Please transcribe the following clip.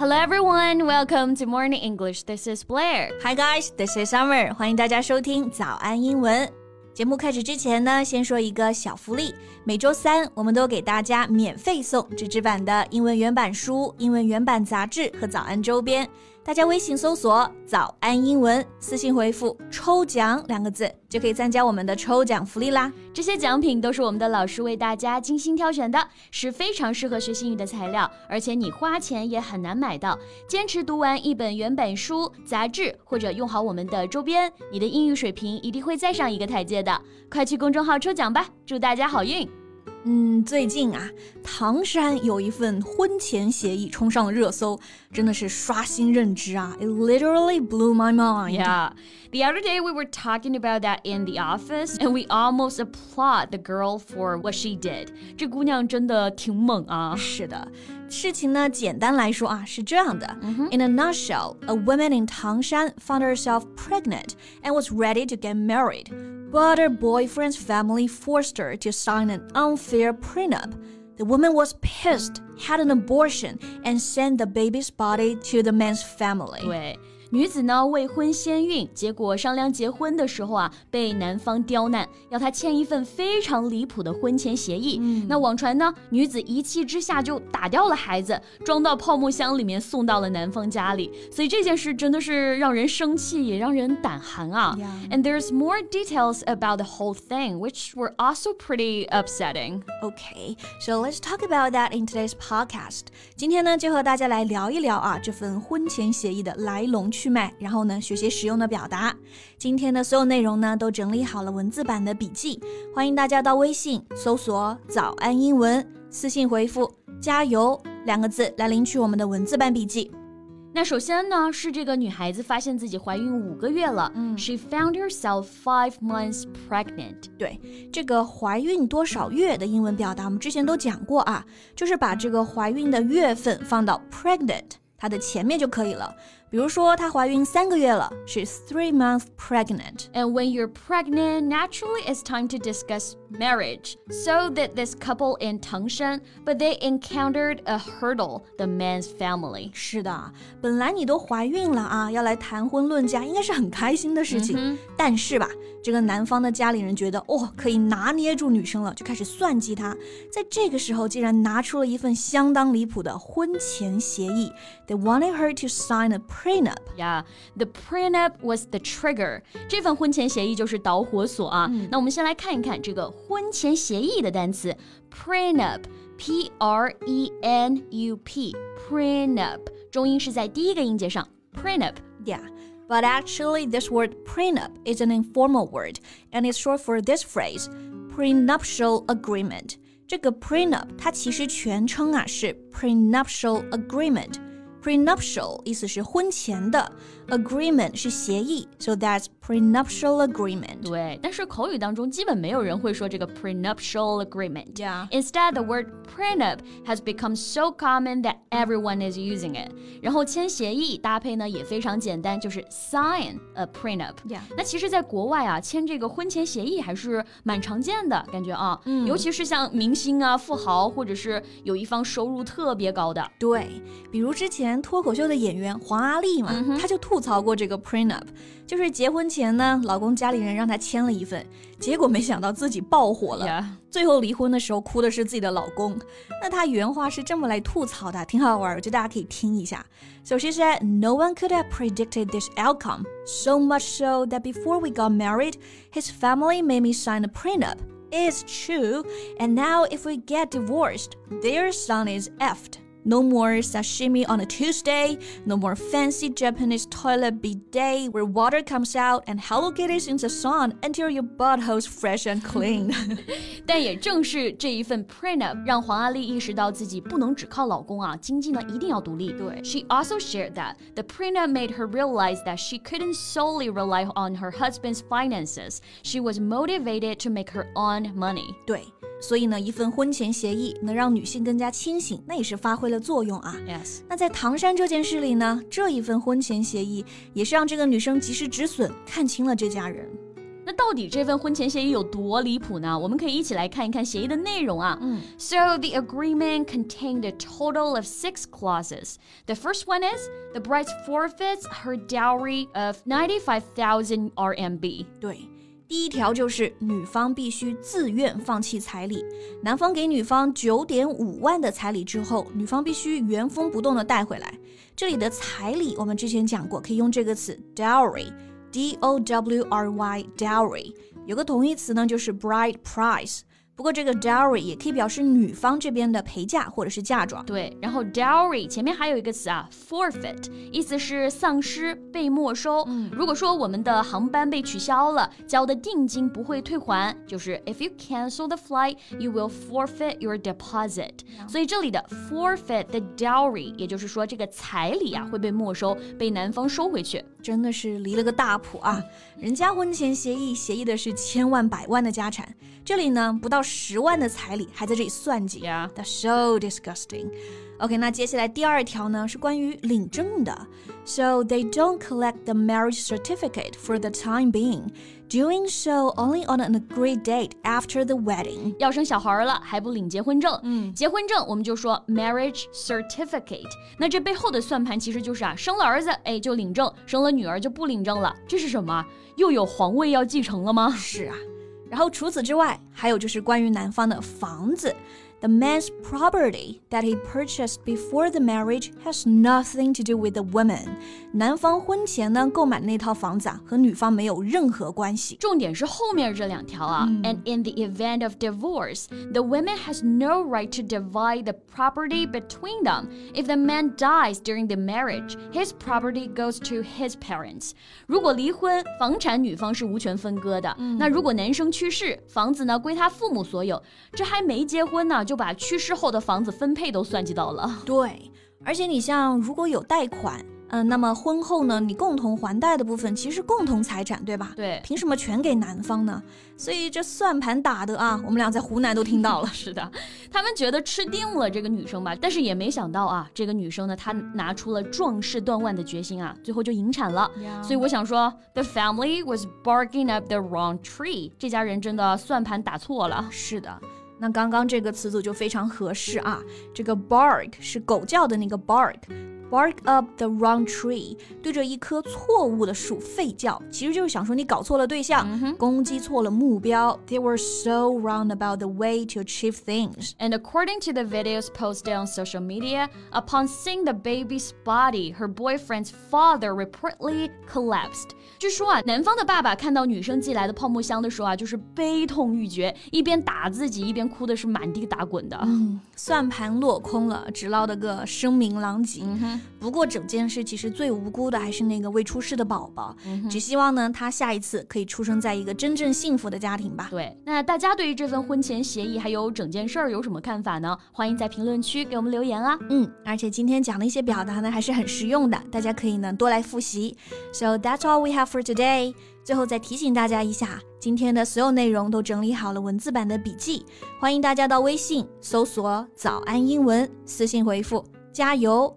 Hello everyone, welcome to Morning English. This is Blair. Hi guys, this is Summer. 欢迎大家收听早安英文。节目开始之前呢，先说一个小福利。每周三，我们都给大家免费送纸质版的英文原版书、英文原版杂志和早安周边。大家微信搜索“早安英文”，私信回复“抽奖”两个字，就可以参加我们的抽奖福利啦。这些奖品都是我们的老师为大家精心挑选的，是非常适合学英语的材料，而且你花钱也很难买到。坚持读完一本原版书、杂志，或者用好我们的周边，你的英语水平一定会再上一个台阶的。快去公众号抽奖吧，祝大家好运！嗯，最近啊，唐山有一份婚前协议冲上了热搜，真的是刷新认知啊！It literally blew my mind. Yeah. The other day we were talking about that in the office, and we almost applaud the girl for what she did. 这姑娘真的挺猛啊！是的，事情呢，简单来说啊，是这样的。In a nutshell, a woman in Tangshan found herself pregnant and was ready to get married. But her boyfriend's family forced her to sign an unfair prenup. The woman was pissed, had an abortion, and sent the baby's body to the man's family. 对。女子呢未婚先孕，结果商量结婚的时候啊，被男方刁难，要她签一份非常离谱的婚前协议。嗯、那网传呢，女子一气之下就打掉了孩子，装到泡沫箱里面送到了男方家里。所以这件事真的是让人生气，也让人胆寒啊。And there's more details about the whole thing, which were also pretty upsetting. Okay, so let's talk about that in today's podcast. 今天呢，就和大家来聊一聊啊这份婚前协议的来龙去。去脉，然后呢，学些实用的表达。今天的所有内容呢，都整理好了文字版的笔记，欢迎大家到微信搜索“早安英文”，私信回复“加油”两个字来领取我们的文字版笔记。那首先呢，是这个女孩子发现自己怀孕五个月了。嗯，She found herself five months pregnant。对，这个怀孕多少月的英文表达，我们之前都讲过啊，就是把这个怀孕的月份放到 pregnant 它的前面就可以了。比如说，她怀孕三个月了，she's three months pregnant. And when you're pregnant, naturally it's time to discuss marriage. So did this couple in Tangshan, but they encountered a hurdle, the man's family. 是的，本来你都怀孕了啊，要来谈婚论嫁，应该是很开心的事情。嗯、但是吧，这个男方的家里人觉得，哦，可以拿捏住女生了，就开始算计她。在这个时候，竟然拿出了一份相当离谱的婚前协议。They wanted her to sign a prenup. Yeah, the prenup was the trigger. 这份婚前协议就是导火索啊。嗯、那我们先来看一看这个婚前协议的单词 prenup。P R E N U P prenup 重音是在第一个音节上 prenup yeah but actually this word prenup is an informal word and it's short for this phrase prenuptial agreement 这个 prenup 它其实全称啊是 prenuptial agreement prenuptial 意思是婚前的，agreement 是协议，so that's prenuptial agreement。对，但是口语当中基本没有人会说这个 prenuptial agreement。Yeah. Instead, the word prenup has become so common that everyone is using it。然后签协议搭配呢也非常简单，就是 sign a prenup。Yeah. 那其实，在国外啊，签这个婚前协议还是蛮常见的，感觉啊，嗯，尤其是像明星啊、富豪，或者是有一方收入特别高的。对，比如之前。 脱口秀的演员黄阿丽嘛，她就吐槽过这个 prenup，就是结婚前呢，老公家里人让她签了一份，结果没想到自己爆火了，最后离婚的时候哭的是自己的老公。那她原话是这么来吐槽的，挺好玩，我觉得大家可以听一下。So she said, "No one could have predicted this outcome, so much so that before we got married, his family made me sign a prenup." It's true, and now if we get divorced, their son is effed. No more sashimi on a Tuesday. No more fancy Japanese toilet bidet where water comes out and Hello Kitties in the sun until your butthole's fresh and clean. 但也正是这一份 prenup 让黄阿丽意识到自己不能只靠老公啊，经济呢一定要独立。对，She also shared that the prenup made her realize that she couldn't solely rely on her husband's finances. She was motivated to make her own money. 对。 所以呢，一份婚前协议能让女性更加清醒，那也是发挥了作用啊。Yes。那在唐山这件事里呢，这一份婚前协议也是让这个女生及时止损，看清了这家人。 那到底这份婚前协议有多离谱呢？我们可以一起来看一看协议的内容啊。嗯，So the agreement contained a total of six clauses. The first one is the bride forfeits her dowry of ninety-five thousand RMB. 对。 第一条就是女方必须自愿放弃彩礼，男方给女方九点五万的彩礼之后，女方必须原封不动的带回来。这里的彩礼我们之前讲过，可以用这个词 dowry，d o w r y，dowry，有个同义词呢就是 bride price。不过这个 dowry 也可以表示女方这边的陪嫁或者是嫁妆。对，然后 dowry 前面还有一个词啊，forfeit，意思是丧失、被没收。嗯，如果说我们的航班被取消了，交的定金不会退还，就是 if you cancel the flight, you will forfeit your deposit。所以这里的 forfeit the dowry，也就是说这个彩礼啊会被没收，被男方收回去。真的是离了个大谱啊！人家婚前协议协议的是千万百万的家产，这里呢不到十万的彩礼还在这里算计，That's so disgusting。OK，那接下来第二条呢是关于领证的，So they don't collect the marriage certificate for the time being, doing so only on an agreed date after the wedding。要生小孩了还不领结婚证？嗯，结婚证我们就说 marriage certificate。那这背后的算盘其实就是啊，生了儿子哎就领证，生了女儿就不领证了。这是什么？又有皇位要继承了吗？是啊。然后除此之外，还有就是关于男方的房子。The man's property that he purchased before the marriage has nothing to do with the woman。男方婚前呢购买的那套房子啊，和女方没有任何关系。重点是后面这两条啊。And in the event of divorce, the woman has no right to divide the property between them. If the man dies during the marriage, his property goes to his parents. 如果离婚，房产女方是无权分割的。那如果男生去世，房子呢归他父母所有。这还没结婚呢。 就把去世后的房子分配都算计到了。对，而且你像如果有贷款。嗯，那么婚后呢，你共同还贷的部分其实共同财产，对吧？对，凭什么全给男方呢？所以这算盘打的啊，我们俩在湖南都听到了。是的，他们觉得吃定了这个女生吧，但是也没想到啊，这个女生呢，她拿出了壮士断腕的决心啊，最后就引产了。所以我想说，the family was barking up the wrong tree，这家人真的算盘打错了。是的。那刚刚这个词组就非常合适啊，这个 bark 是狗叫的那个 bark。Bark up the wrong tree，对着一棵错误的树吠叫，其实就是想说你搞错了对象，攻击错了目标。They were so wrong about the way to achieve things. And according to the videos posted on social media, upon seeing the baby's body, her boyfriend's father reportedly collapsed. 据说啊，男方的爸爸看到女生寄来的泡沫箱的时候啊，就是悲痛欲绝，一边打自己，一边哭的是满地打滚的。嗯，算盘落空了，只捞了个声名狼藉。 不过整件事其实最无辜的还是那个未出世的宝宝，只希望呢他下一次可以出生在一个真正幸福的家庭吧。对，那大家对于这份婚前协议还有整件事儿有什么看法呢？欢迎在评论区给我们留言啊。嗯，而且今天讲的一些表达呢还是很实用的，大家可以呢多来复习。So that's all we have for today。最后再提醒大家一下，今天的所有内容都整理好了文字版的笔记，欢迎大家到微信搜索“早安英文”，私信回复。加油